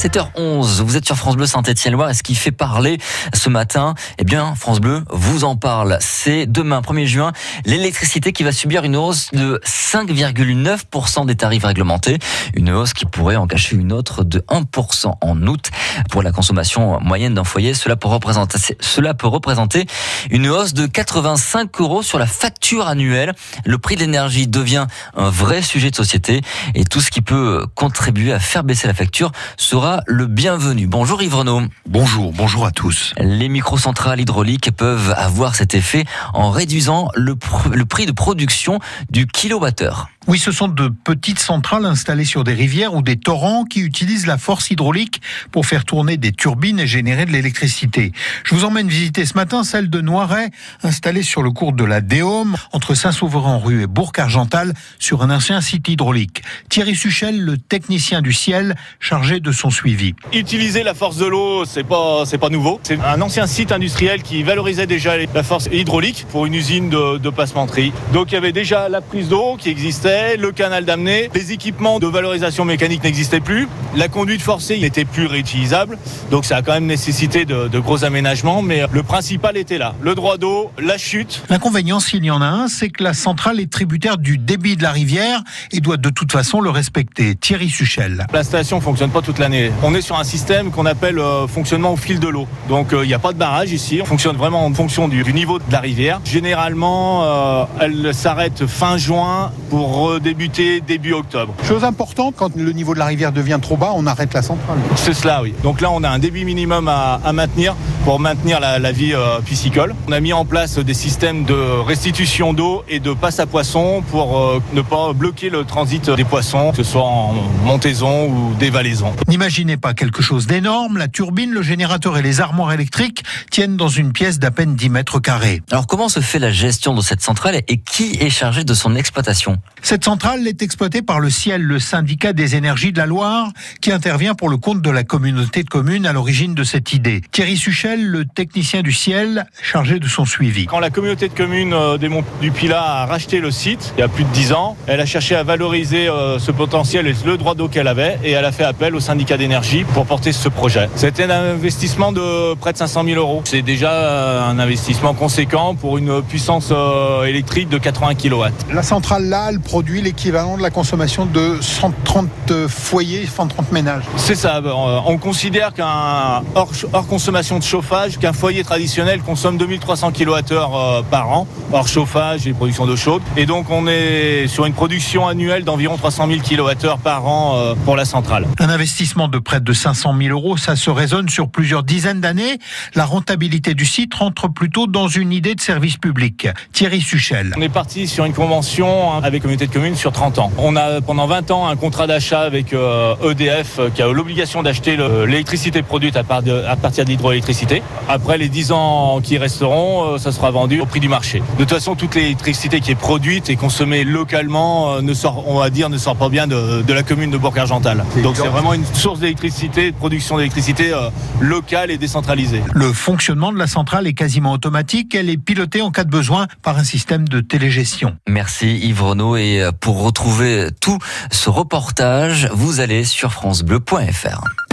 7h11, vous êtes sur France Bleu Saint-Étienne-Loire et ce qui fait parler ce matin, eh bien France Bleu vous en parle. C'est demain 1er juin, l'électricité qui va subir une hausse de 5,9% des tarifs réglementés, une hausse qui pourrait en cacher une autre de 1% en août. Pour la consommation moyenne d'un foyer, cela peut représenter, cela peut représenter une hausse de 85 euros sur la facture annuelle. Le prix de l'énergie devient un vrai sujet de société et tout ce qui peut contribuer à faire baisser la facture sera le bienvenu. Bonjour Yves Renaud. Bonjour, bonjour à tous. Les microcentrales hydrauliques peuvent avoir cet effet en réduisant le, le prix de production du kilowattheure. Oui, ce sont de petites centrales installées sur des rivières ou des torrents qui utilisent la force hydraulique pour faire tourner des turbines et générer de l'électricité. Je vous emmène visiter ce matin celle de Noiret, installée sur le cours de la Déôme, entre Saint-Sauveur-en-Rue et Bourg-Argental, sur un ancien site hydraulique. Thierry Suchel, le technicien du ciel, chargé de son suivi. Utiliser la force de l'eau, c'est pas, c'est pas nouveau. C'est un ancien site industriel qui valorisait déjà la force hydraulique pour une usine de, de passementerie. Donc il y avait déjà la prise d'eau qui existait le canal d'amener, les équipements de valorisation mécanique n'existaient plus, la conduite forcée n'était plus réutilisable, donc ça a quand même nécessité de, de, gros aménagements, mais le principal était là, le droit d'eau, la chute. L'inconvénient, s'il y en a un, c'est que la centrale est tributaire du débit de la rivière et doit de toute façon le respecter. Thierry Suchel. L'installation fonctionne pas toute l'année. On est sur un système qu'on appelle euh, fonctionnement au fil de l'eau. Donc il euh, n'y a pas de barrage ici, on fonctionne vraiment en fonction du, du niveau de la rivière. Généralement, euh, elle s'arrête fin juin pour redébuter début octobre. Chose importante, quand le niveau de la rivière devient trop bas, on arrête la centrale. C'est cela, oui. Donc là, on a un débit minimum à, à maintenir pour maintenir la, la vie euh, piscicole. On a mis en place des systèmes de restitution d'eau et de passe à poissons pour euh, ne pas bloquer le transit des poissons, que ce soit en montaison ou dévalaison. N'imaginez pas quelque chose d'énorme. La turbine, le générateur et les armoires électriques tiennent dans une pièce d'à peine 10 mètres carrés. Alors comment se fait la gestion de cette centrale et qui est chargé de son exploitation? Cette centrale est exploitée par le Ciel, le syndicat des énergies de la Loire, qui intervient pour le compte de la communauté de communes à l'origine de cette idée. Thierry Suchel, le technicien du Ciel, chargé de son suivi. Quand la communauté de communes des Monts du Pilat a racheté le site, il y a plus de 10 ans, elle a cherché à valoriser ce potentiel et le droit d'eau qu'elle avait, et elle a fait appel au syndicat d'énergie pour porter ce projet. C'était un investissement de près de 500 000 euros. C'est déjà un investissement conséquent pour une puissance électrique de 80 kW. La centrale là, elle produit l'équivalent de la consommation de 130 foyers, 130 ménages. C'est ça. On considère qu'un hors, hors, consommation de chauffage, qu'un foyer traditionnel consomme 2300 kWh par an, hors chauffage et production d'eau chaude. Et donc on est sur une production annuelle d'environ 300 000 kWh par an pour la centrale. Un investissement de près de 500 000 euros, ça se raisonne sur plusieurs dizaines d'années. La rentabilité du site rentre plutôt dans une idée de service public. Thierry Suchel. On est parti sur une convention avec communauté de communes sur 30 ans. On a pendant 20 ans un contrat d'achat avec euh, EDF qui a l'obligation d'acheter l'électricité produite à, part de, à partir de l'hydroélectricité. Après les 10 ans qui resteront, euh, ça sera vendu au prix du marché. De toute façon, toute l'électricité qui est produite et consommée localement euh, ne sort, on va dire, ne sort pas bien de, de la commune de Bourg-Argental. Donc c'est vraiment une source d'électricité, de production d'électricité locale et décentralisée. Le fonctionnement de la centrale est quasiment automatique. Elle est pilotée en cas de besoin par un système de télégestion. Merci Yves Renaud et pour retrouver tout ce reportage, vous allez sur francebleu.fr.